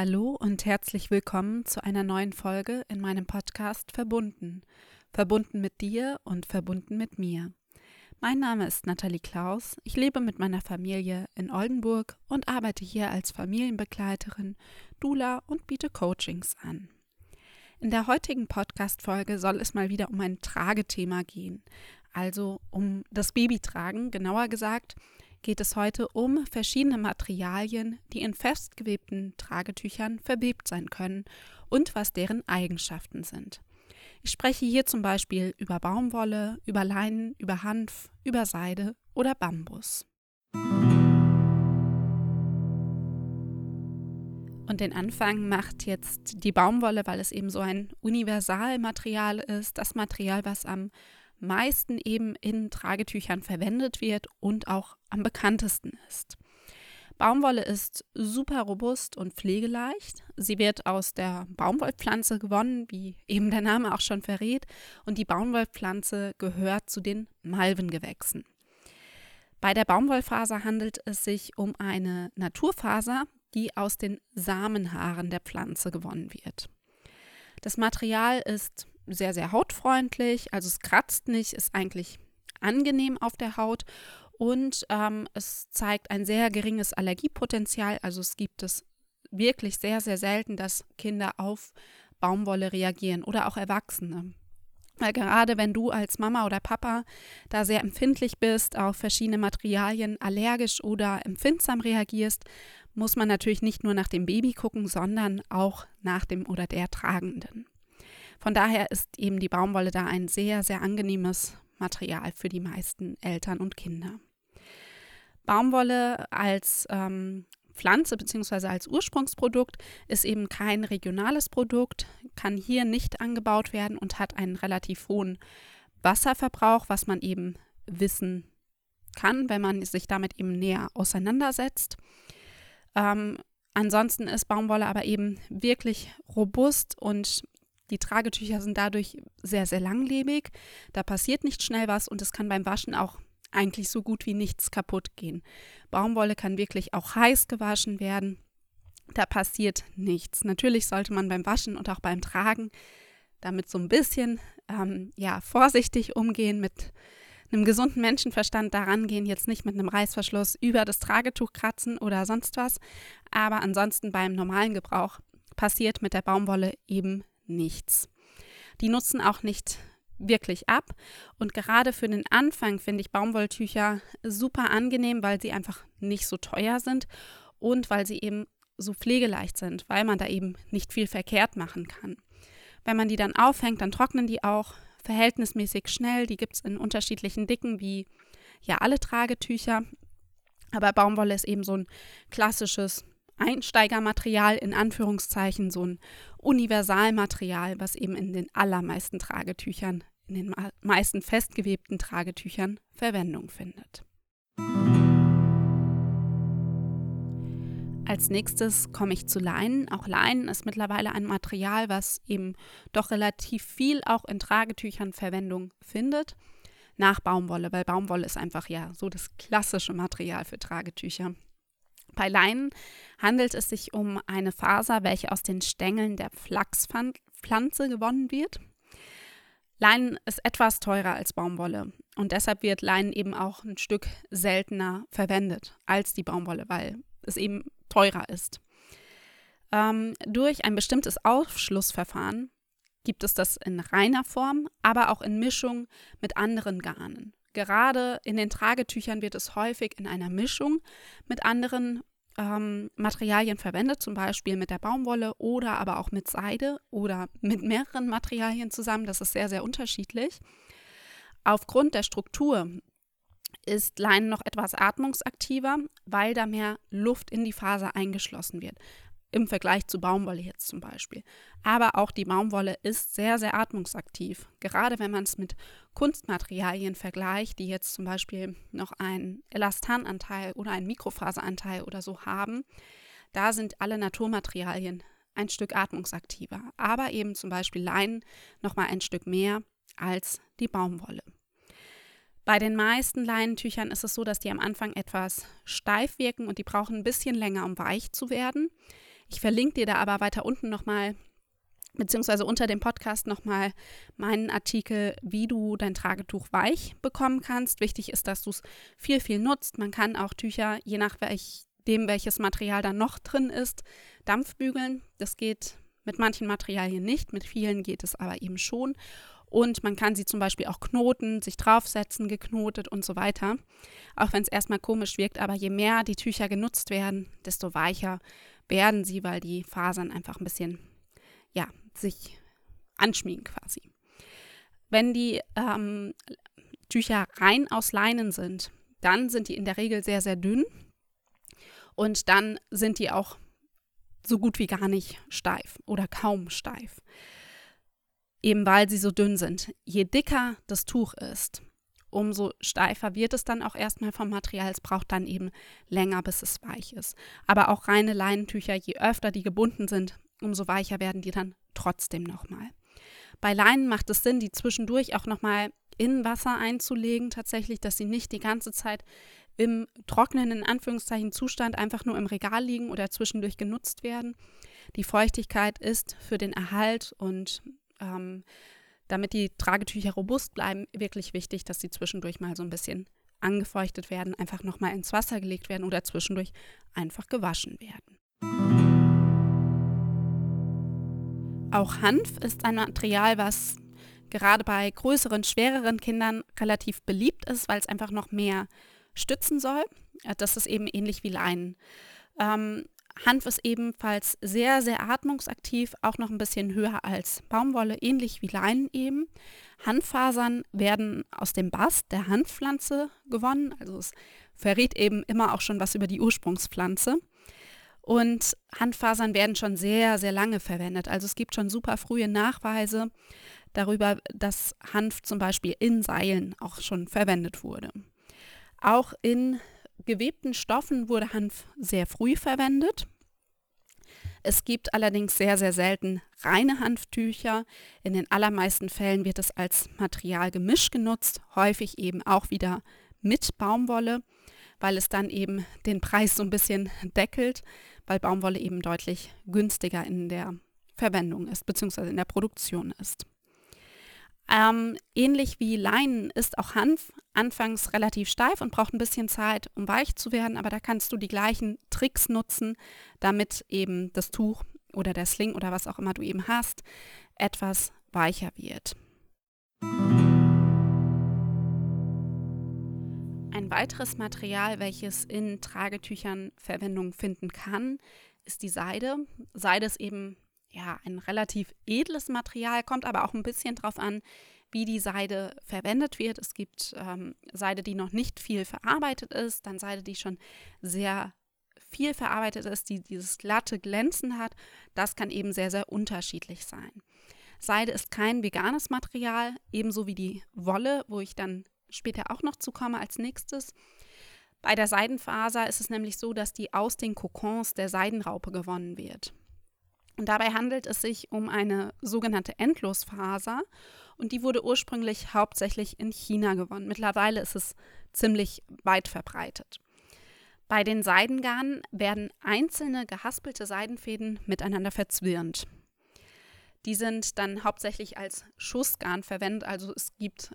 Hallo und herzlich willkommen zu einer neuen Folge in meinem Podcast Verbunden. Verbunden mit dir und verbunden mit mir. Mein Name ist Nathalie Klaus. Ich lebe mit meiner Familie in Oldenburg und arbeite hier als Familienbegleiterin, Dula und biete Coachings an. In der heutigen Podcast-Folge soll es mal wieder um ein Tragethema gehen, also um das Babytragen, genauer gesagt geht es heute um verschiedene Materialien, die in festgewebten Tragetüchern verwebt sein können und was deren Eigenschaften sind. Ich spreche hier zum Beispiel über Baumwolle, über Leinen, über Hanf, über Seide oder Bambus. Und den Anfang macht jetzt die Baumwolle, weil es eben so ein Universalmaterial ist, das Material, was am meisten eben in Tragetüchern verwendet wird und auch am bekanntesten ist. Baumwolle ist super robust und pflegeleicht. Sie wird aus der Baumwollpflanze gewonnen, wie eben der Name auch schon verrät, und die Baumwollpflanze gehört zu den Malvengewächsen. Bei der Baumwollfaser handelt es sich um eine Naturfaser, die aus den Samenhaaren der Pflanze gewonnen wird. Das Material ist sehr, sehr hautfreundlich, also es kratzt nicht, ist eigentlich angenehm auf der Haut und ähm, es zeigt ein sehr geringes Allergiepotenzial. Also es gibt es wirklich sehr, sehr selten, dass Kinder auf Baumwolle reagieren oder auch Erwachsene. Weil gerade wenn du als Mama oder Papa da sehr empfindlich bist, auf verschiedene Materialien allergisch oder empfindsam reagierst, muss man natürlich nicht nur nach dem Baby gucken, sondern auch nach dem oder der Tragenden. Von daher ist eben die Baumwolle da ein sehr, sehr angenehmes Material für die meisten Eltern und Kinder. Baumwolle als ähm, Pflanze bzw. als Ursprungsprodukt ist eben kein regionales Produkt, kann hier nicht angebaut werden und hat einen relativ hohen Wasserverbrauch, was man eben wissen kann, wenn man sich damit eben näher auseinandersetzt. Ähm, ansonsten ist Baumwolle aber eben wirklich robust und die Tragetücher sind dadurch sehr, sehr langlebig. Da passiert nicht schnell was und es kann beim Waschen auch eigentlich so gut wie nichts kaputt gehen. Baumwolle kann wirklich auch heiß gewaschen werden. Da passiert nichts. Natürlich sollte man beim Waschen und auch beim Tragen damit so ein bisschen ähm, ja, vorsichtig umgehen, mit einem gesunden Menschenverstand daran gehen, jetzt nicht mit einem Reißverschluss über das Tragetuch kratzen oder sonst was. Aber ansonsten beim normalen Gebrauch passiert mit der Baumwolle eben nichts. Die nutzen auch nicht wirklich ab. Und gerade für den Anfang finde ich Baumwolltücher super angenehm, weil sie einfach nicht so teuer sind und weil sie eben so pflegeleicht sind, weil man da eben nicht viel verkehrt machen kann. Wenn man die dann aufhängt, dann trocknen die auch verhältnismäßig schnell. Die gibt es in unterschiedlichen Dicken wie ja alle Tragetücher. Aber Baumwolle ist eben so ein klassisches Einsteigermaterial in Anführungszeichen, so ein Universalmaterial, was eben in den allermeisten Tragetüchern, in den meisten festgewebten Tragetüchern Verwendung findet. Als nächstes komme ich zu Leinen. Auch Leinen ist mittlerweile ein Material, was eben doch relativ viel auch in Tragetüchern Verwendung findet. Nach Baumwolle, weil Baumwolle ist einfach ja so das klassische Material für Tragetücher. Bei Leinen handelt es sich um eine Faser, welche aus den Stängeln der Flachspflanze gewonnen wird. Leinen ist etwas teurer als Baumwolle und deshalb wird Leinen eben auch ein Stück seltener verwendet als die Baumwolle, weil es eben teurer ist. Ähm, durch ein bestimmtes Aufschlussverfahren gibt es das in reiner Form, aber auch in Mischung mit anderen Garnen. Gerade in den Tragetüchern wird es häufig in einer Mischung mit anderen ähm, Materialien verwendet, zum Beispiel mit der Baumwolle oder aber auch mit Seide oder mit mehreren Materialien zusammen. Das ist sehr, sehr unterschiedlich. Aufgrund der Struktur ist Leinen noch etwas atmungsaktiver, weil da mehr Luft in die Faser eingeschlossen wird im Vergleich zu Baumwolle jetzt zum Beispiel. Aber auch die Baumwolle ist sehr, sehr atmungsaktiv. Gerade wenn man es mit Kunstmaterialien vergleicht, die jetzt zum Beispiel noch einen Elastananteil oder einen Mikrofaseranteil oder so haben, da sind alle Naturmaterialien ein Stück atmungsaktiver. Aber eben zum Beispiel Leinen nochmal ein Stück mehr als die Baumwolle. Bei den meisten Leinentüchern ist es so, dass die am Anfang etwas steif wirken und die brauchen ein bisschen länger, um weich zu werden. Ich verlinke dir da aber weiter unten nochmal beziehungsweise unter dem Podcast nochmal meinen Artikel, wie du dein Tragetuch weich bekommen kannst. Wichtig ist, dass du es viel, viel nutzt. Man kann auch Tücher, je nach welch, dem, welches Material da noch drin ist, dampfbügeln. Das geht mit manchen Materialien nicht, mit vielen geht es aber eben schon. Und man kann sie zum Beispiel auch knoten, sich draufsetzen, geknotet und so weiter. Auch wenn es erstmal komisch wirkt, aber je mehr die Tücher genutzt werden, desto weicher werden sie, weil die Fasern einfach ein bisschen ja, sich anschmiegen quasi. Wenn die ähm, Tücher rein aus Leinen sind, dann sind die in der Regel sehr, sehr dünn und dann sind die auch so gut wie gar nicht steif oder kaum steif. Eben weil sie so dünn sind. Je dicker das Tuch ist, umso steifer wird es dann auch erstmal vom Material. Es braucht dann eben länger, bis es weich ist. Aber auch reine Leinentücher, je öfter die gebunden sind, umso weicher werden die dann trotzdem nochmal. Bei Leinen macht es Sinn, die zwischendurch auch nochmal in Wasser einzulegen, tatsächlich, dass sie nicht die ganze Zeit im trockenen, in Anführungszeichen, Zustand einfach nur im Regal liegen oder zwischendurch genutzt werden. Die Feuchtigkeit ist für den Erhalt und ähm, damit die Tragetücher robust bleiben, wirklich wichtig, dass sie zwischendurch mal so ein bisschen angefeuchtet werden, einfach nochmal ins Wasser gelegt werden oder zwischendurch einfach gewaschen werden. Auch Hanf ist ein Material, was gerade bei größeren, schwereren Kindern relativ beliebt ist, weil es einfach noch mehr stützen soll. Das ist eben ähnlich wie Leinen. Ähm, Hanf ist ebenfalls sehr, sehr atmungsaktiv, auch noch ein bisschen höher als Baumwolle, ähnlich wie Leinen eben. Hanffasern werden aus dem Bast der Hanfpflanze gewonnen, also es verrät eben immer auch schon was über die Ursprungspflanze. Und Handfasern werden schon sehr, sehr lange verwendet. Also es gibt schon super frühe Nachweise darüber, dass Hanf zum Beispiel in Seilen auch schon verwendet wurde. Auch in gewebten Stoffen wurde Hanf sehr früh verwendet. Es gibt allerdings sehr, sehr selten reine Hanftücher. In den allermeisten Fällen wird es als Material gemischt genutzt, häufig eben auch wieder mit Baumwolle, weil es dann eben den Preis so ein bisschen deckelt weil Baumwolle eben deutlich günstiger in der Verwendung ist, beziehungsweise in der Produktion ist. Ähm, ähnlich wie Leinen ist auch Hanf anfangs relativ steif und braucht ein bisschen Zeit, um weich zu werden, aber da kannst du die gleichen Tricks nutzen, damit eben das Tuch oder der Sling oder was auch immer du eben hast, etwas weicher wird. Ein weiteres Material, welches in Tragetüchern Verwendung finden kann, ist die Seide. Seide ist eben ja ein relativ edles Material, kommt aber auch ein bisschen darauf an, wie die Seide verwendet wird. Es gibt ähm, Seide, die noch nicht viel verarbeitet ist, dann Seide, die schon sehr viel verarbeitet ist, die dieses glatte Glänzen hat. Das kann eben sehr, sehr unterschiedlich sein. Seide ist kein veganes Material, ebenso wie die Wolle, wo ich dann später auch noch zu komme als nächstes. Bei der Seidenfaser ist es nämlich so, dass die aus den Kokons der Seidenraupe gewonnen wird. Und dabei handelt es sich um eine sogenannte Endlosfaser und die wurde ursprünglich hauptsächlich in China gewonnen. Mittlerweile ist es ziemlich weit verbreitet. Bei den Seidengarnen werden einzelne gehaspelte Seidenfäden miteinander verzwirnt. Die sind dann hauptsächlich als Schussgarn verwendet, also es gibt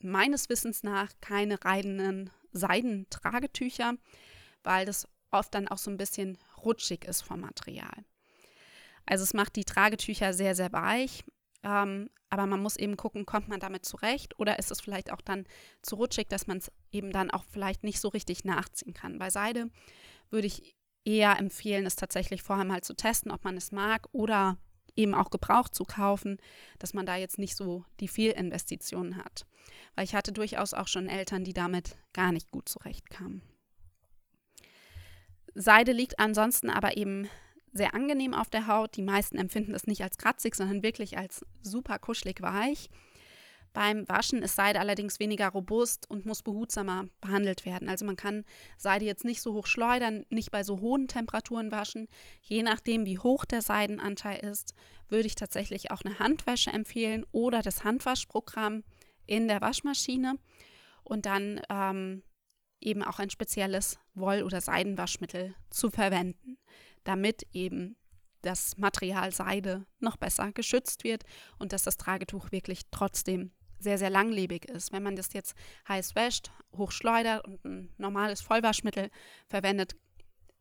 meines Wissens nach keine reinen Seidentragetücher, weil das oft dann auch so ein bisschen rutschig ist vom Material. Also es macht die Tragetücher sehr, sehr weich, ähm, aber man muss eben gucken, kommt man damit zurecht oder ist es vielleicht auch dann zu rutschig, dass man es eben dann auch vielleicht nicht so richtig nachziehen kann. Bei Seide würde ich eher empfehlen, es tatsächlich vorher mal zu testen, ob man es mag oder eben auch gebraucht zu kaufen, dass man da jetzt nicht so die Fehlinvestitionen hat. Weil ich hatte durchaus auch schon Eltern, die damit gar nicht gut zurechtkamen. Seide liegt ansonsten aber eben sehr angenehm auf der Haut. Die meisten empfinden es nicht als kratzig, sondern wirklich als super kuschelig weich. Beim Waschen ist Seide allerdings weniger robust und muss behutsamer behandelt werden. Also man kann Seide jetzt nicht so hoch schleudern, nicht bei so hohen Temperaturen waschen. Je nachdem, wie hoch der Seidenanteil ist, würde ich tatsächlich auch eine Handwäsche empfehlen oder das Handwaschprogramm in der Waschmaschine und dann ähm, eben auch ein spezielles Woll- oder Seidenwaschmittel zu verwenden. Damit eben das Material Seide noch besser geschützt wird und dass das Tragetuch wirklich trotzdem sehr, sehr langlebig ist. Wenn man das jetzt heiß wäscht, hochschleudert und ein normales Vollwaschmittel verwendet,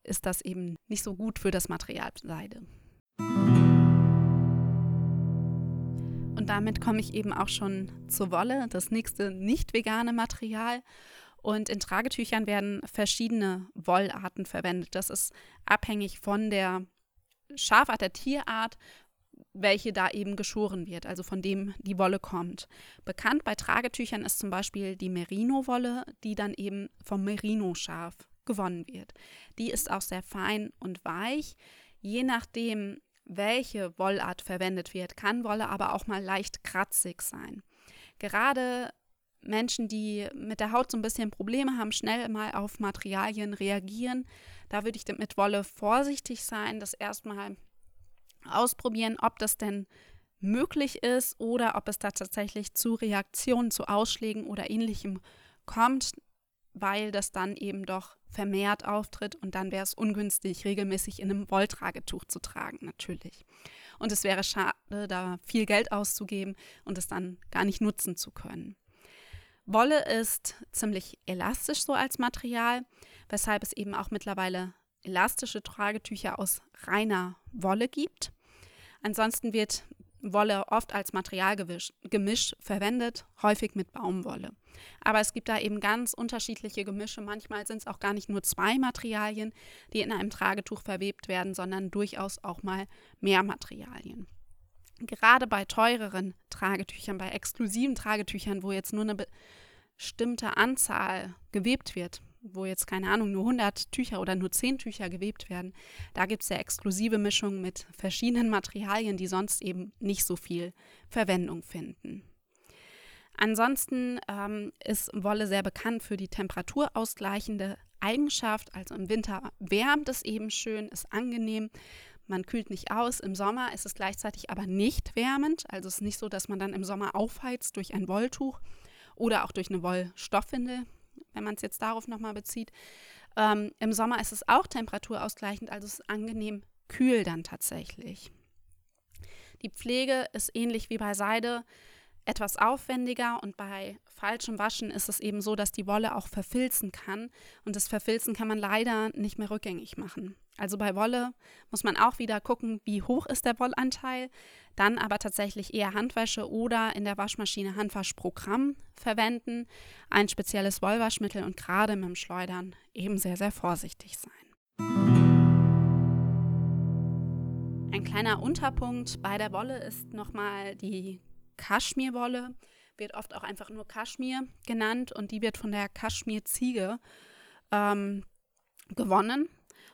ist das eben nicht so gut für das Material Seide. Und damit komme ich eben auch schon zur Wolle, das nächste nicht vegane Material. Und in Tragetüchern werden verschiedene Wollarten verwendet. Das ist abhängig von der Schafart, der Tierart, welche da eben geschoren wird, also von dem die Wolle kommt. Bekannt bei Tragetüchern ist zum Beispiel die Merino-Wolle, die dann eben vom Merino-Schaf gewonnen wird. Die ist auch sehr fein und weich. Je nachdem, welche Wollart verwendet wird, kann Wolle aber auch mal leicht kratzig sein. Gerade Menschen, die mit der Haut so ein bisschen Probleme haben, schnell mal auf Materialien reagieren, da würde ich mit Wolle vorsichtig sein, das erstmal ausprobieren, ob das denn möglich ist oder ob es da tatsächlich zu Reaktionen, zu Ausschlägen oder ähnlichem kommt, weil das dann eben doch vermehrt auftritt und dann wäre es ungünstig, regelmäßig in einem Wolltragetuch zu tragen, natürlich. Und es wäre schade, da viel Geld auszugeben und es dann gar nicht nutzen zu können. Wolle ist ziemlich elastisch so als Material, weshalb es eben auch mittlerweile elastische Tragetücher aus reiner Wolle gibt. Ansonsten wird Wolle oft als Materialgemisch verwendet, häufig mit Baumwolle. Aber es gibt da eben ganz unterschiedliche Gemische. Manchmal sind es auch gar nicht nur zwei Materialien, die in einem Tragetuch verwebt werden, sondern durchaus auch mal mehr Materialien. Gerade bei teureren Tragetüchern, bei exklusiven Tragetüchern, wo jetzt nur eine bestimmte Anzahl gewebt wird, wo jetzt keine Ahnung, nur 100 Tücher oder nur 10 Tücher gewebt werden, da gibt es ja exklusive Mischungen mit verschiedenen Materialien, die sonst eben nicht so viel Verwendung finden. Ansonsten ähm, ist Wolle sehr bekannt für die temperaturausgleichende Eigenschaft. Also im Winter wärmt es eben schön, ist angenehm. Man kühlt nicht aus. Im Sommer ist es gleichzeitig aber nicht wärmend. Also es ist nicht so, dass man dann im Sommer aufheizt durch ein Wolltuch oder auch durch eine Wollstoffwindel wenn man es jetzt darauf nochmal bezieht. Ähm, Im Sommer ist es auch temperaturausgleichend, also es ist angenehm kühl dann tatsächlich. Die Pflege ist ähnlich wie bei Seide etwas aufwendiger und bei falschem Waschen ist es eben so, dass die Wolle auch verfilzen kann und das Verfilzen kann man leider nicht mehr rückgängig machen. Also bei Wolle muss man auch wieder gucken, wie hoch ist der Wollanteil, dann aber tatsächlich eher Handwäsche oder in der Waschmaschine Handwaschprogramm verwenden, ein spezielles Wollwaschmittel und gerade mit dem Schleudern eben sehr, sehr vorsichtig sein. Ein kleiner Unterpunkt bei der Wolle ist nochmal die Kaschmirwolle, wird oft auch einfach nur Kaschmir genannt und die wird von der Kaschmirziege ähm, gewonnen.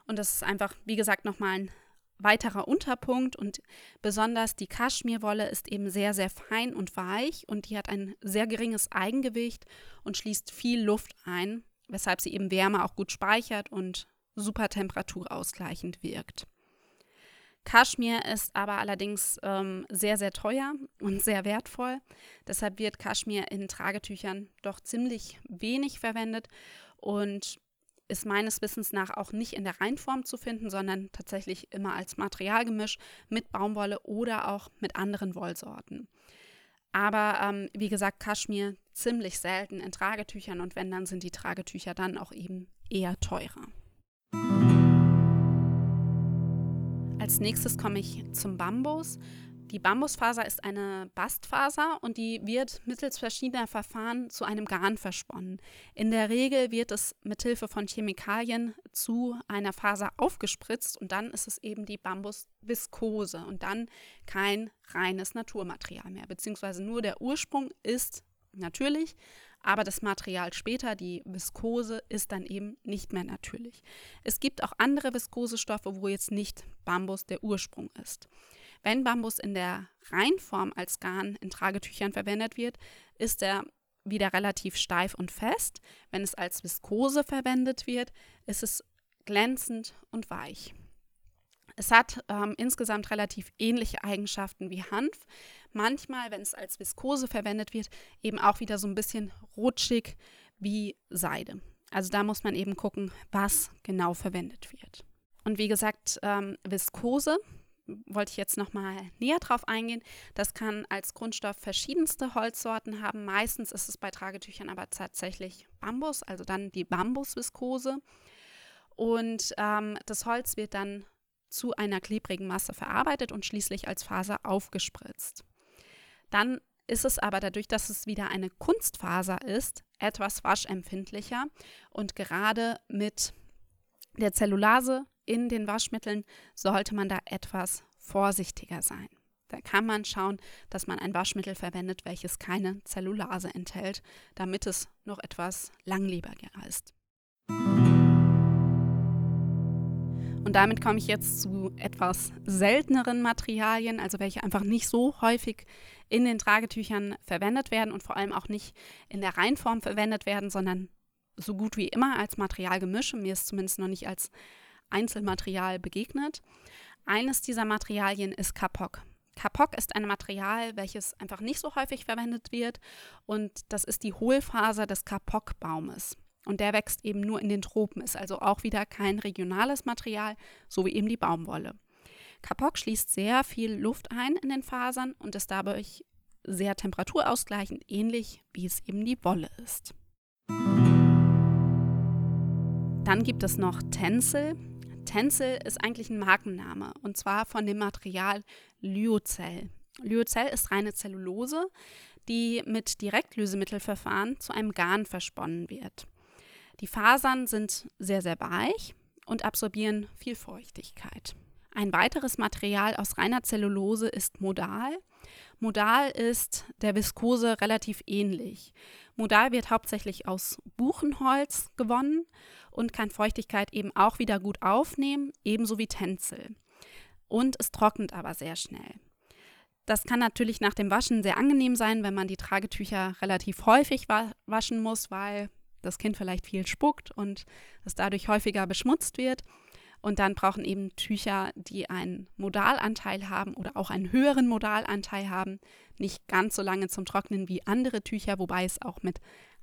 Und das ist einfach, wie gesagt, nochmal ein weiterer Unterpunkt und besonders die Kaschmirwolle ist eben sehr, sehr fein und weich und die hat ein sehr geringes Eigengewicht und schließt viel Luft ein, weshalb sie eben Wärme auch gut speichert und super temperaturausgleichend wirkt. Kaschmir ist aber allerdings ähm, sehr, sehr teuer und sehr wertvoll. Deshalb wird Kaschmir in Tragetüchern doch ziemlich wenig verwendet und ist meines Wissens nach auch nicht in der Reinform zu finden, sondern tatsächlich immer als Materialgemisch mit Baumwolle oder auch mit anderen Wollsorten. Aber ähm, wie gesagt, Kaschmir ziemlich selten in Tragetüchern und wenn, dann sind die Tragetücher dann auch eben eher teurer. Als nächstes komme ich zum Bambus. Die Bambusfaser ist eine Bastfaser und die wird mittels verschiedener Verfahren zu einem Garn versponnen. In der Regel wird es mithilfe von Chemikalien zu einer Faser aufgespritzt und dann ist es eben die Bambusviskose und dann kein reines Naturmaterial mehr, beziehungsweise nur der Ursprung ist natürlich, aber das Material später, die Viskose, ist dann eben nicht mehr natürlich. Es gibt auch andere Viskosestoffe, wo jetzt nicht Bambus der Ursprung ist. Wenn Bambus in der Reinform als Garn in Tragetüchern verwendet wird, ist er wieder relativ steif und fest. Wenn es als Viskose verwendet wird, ist es glänzend und weich. Es hat ähm, insgesamt relativ ähnliche Eigenschaften wie Hanf. Manchmal, wenn es als Viskose verwendet wird, eben auch wieder so ein bisschen rutschig wie Seide. Also da muss man eben gucken, was genau verwendet wird. Und wie gesagt, ähm, Viskose wollte ich jetzt nochmal näher drauf eingehen. Das kann als Grundstoff verschiedenste Holzsorten haben. Meistens ist es bei Tragetüchern aber tatsächlich Bambus, also dann die Bambusviskose. Und ähm, das Holz wird dann zu einer klebrigen Masse verarbeitet und schließlich als Faser aufgespritzt. Dann ist es aber dadurch, dass es wieder eine Kunstfaser ist, etwas waschempfindlicher und gerade mit der Zellulase in den Waschmitteln sollte man da etwas vorsichtiger sein. Da kann man schauen, dass man ein Waschmittel verwendet, welches keine Zellulase enthält, damit es noch etwas langlebiger ist. Und damit komme ich jetzt zu etwas selteneren Materialien, also welche einfach nicht so häufig in den Tragetüchern verwendet werden und vor allem auch nicht in der Reinform verwendet werden, sondern so gut wie immer als Materialgemisch. Mir ist zumindest noch nicht als Einzelmaterial begegnet. Eines dieser Materialien ist Kapok. Kapok ist ein Material, welches einfach nicht so häufig verwendet wird und das ist die Hohlfaser des Kapok-Baumes. Und der wächst eben nur in den Tropen, ist also auch wieder kein regionales Material, so wie eben die Baumwolle. Kapok schließt sehr viel Luft ein in den Fasern und ist dadurch sehr temperaturausgleichend, ähnlich wie es eben die Wolle ist. Dann gibt es noch Tencel. Tencel ist eigentlich ein Markenname und zwar von dem Material Lyocell. Lyocell ist reine Zellulose, die mit Direktlösemittelverfahren zu einem Garn versponnen wird. Die Fasern sind sehr, sehr weich und absorbieren viel Feuchtigkeit. Ein weiteres Material aus reiner Zellulose ist Modal. Modal ist der Viskose relativ ähnlich. Modal wird hauptsächlich aus Buchenholz gewonnen und kann Feuchtigkeit eben auch wieder gut aufnehmen, ebenso wie Tänzel. Und es trocknet aber sehr schnell. Das kann natürlich nach dem Waschen sehr angenehm sein, wenn man die Tragetücher relativ häufig wa waschen muss, weil das Kind vielleicht viel spuckt und es dadurch häufiger beschmutzt wird. Und dann brauchen eben Tücher, die einen Modalanteil haben oder auch einen höheren Modalanteil haben, nicht ganz so lange zum Trocknen wie andere Tücher, wobei es auch mit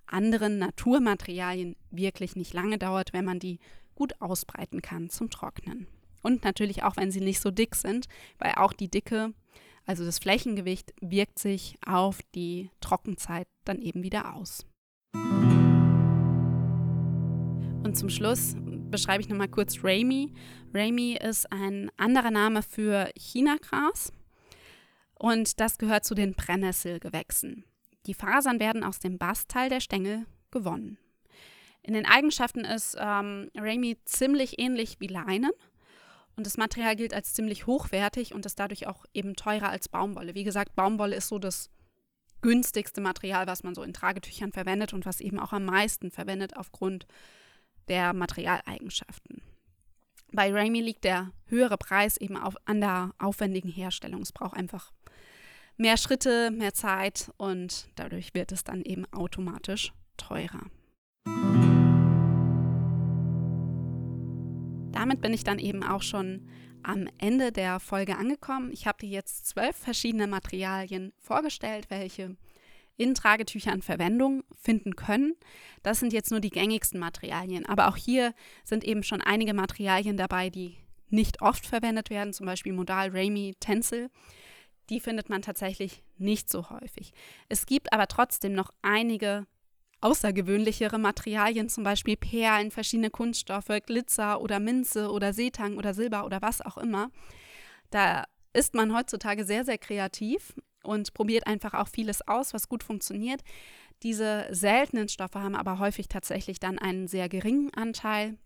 anderen Naturmaterialien wirklich nicht lange dauert, wenn man die gut ausbreiten kann zum Trocknen. Und natürlich auch, wenn sie nicht so dick sind, weil auch die Dicke, also das Flächengewicht, wirkt sich auf die Trockenzeit dann eben wieder aus. Und zum Schluss beschreibe ich nochmal kurz Rami. Rami ist ein anderer Name für Chinagras und das gehört zu den Brennnesselgewächsen. Die Fasern werden aus dem Bastteil der Stängel gewonnen. In den Eigenschaften ist ähm, Rami ziemlich ähnlich wie Leinen und das Material gilt als ziemlich hochwertig und ist dadurch auch eben teurer als Baumwolle. Wie gesagt, Baumwolle ist so das günstigste Material, was man so in Tragetüchern verwendet und was eben auch am meisten verwendet aufgrund der Materialeigenschaften. Bei Rami liegt der höhere Preis eben auf, an der aufwendigen Herstellung. Es braucht einfach mehr Schritte, mehr Zeit und dadurch wird es dann eben automatisch teurer. Damit bin ich dann eben auch schon am Ende der Folge angekommen. Ich habe dir jetzt zwölf verschiedene Materialien vorgestellt, welche in Tragetüchern Verwendung finden können. Das sind jetzt nur die gängigsten Materialien. Aber auch hier sind eben schon einige Materialien dabei, die nicht oft verwendet werden, zum Beispiel Modal, Rami, Tencel. Die findet man tatsächlich nicht so häufig. Es gibt aber trotzdem noch einige außergewöhnlichere Materialien, zum Beispiel Perlen, verschiedene Kunststoffe, Glitzer oder Minze oder Seetang oder Silber oder was auch immer. Da ist man heutzutage sehr, sehr kreativ und probiert einfach auch vieles aus, was gut funktioniert. Diese seltenen Stoffe haben aber häufig tatsächlich dann einen sehr geringen Anteil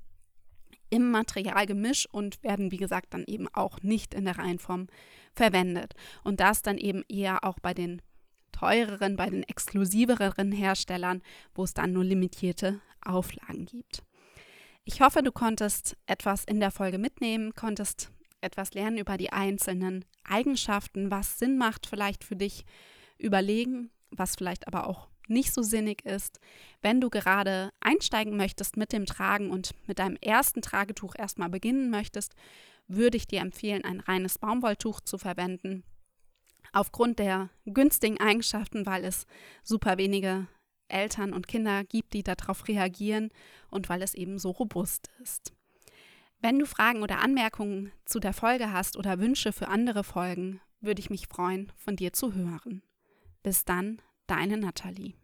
im Materialgemisch und werden, wie gesagt, dann eben auch nicht in der Reihenform verwendet. Und das dann eben eher auch bei den teureren, bei den exklusiveren Herstellern, wo es dann nur limitierte Auflagen gibt. Ich hoffe, du konntest etwas in der Folge mitnehmen, konntest etwas lernen über die einzelnen Eigenschaften, was Sinn macht vielleicht für dich, überlegen, was vielleicht aber auch nicht so sinnig ist. Wenn du gerade einsteigen möchtest mit dem Tragen und mit deinem ersten Tragetuch erstmal beginnen möchtest, würde ich dir empfehlen, ein reines Baumwolltuch zu verwenden. Aufgrund der günstigen Eigenschaften, weil es super wenige Eltern und Kinder gibt, die darauf reagieren und weil es eben so robust ist. Wenn du Fragen oder Anmerkungen zu der Folge hast oder Wünsche für andere Folgen, würde ich mich freuen, von dir zu hören. Bis dann, deine Nathalie.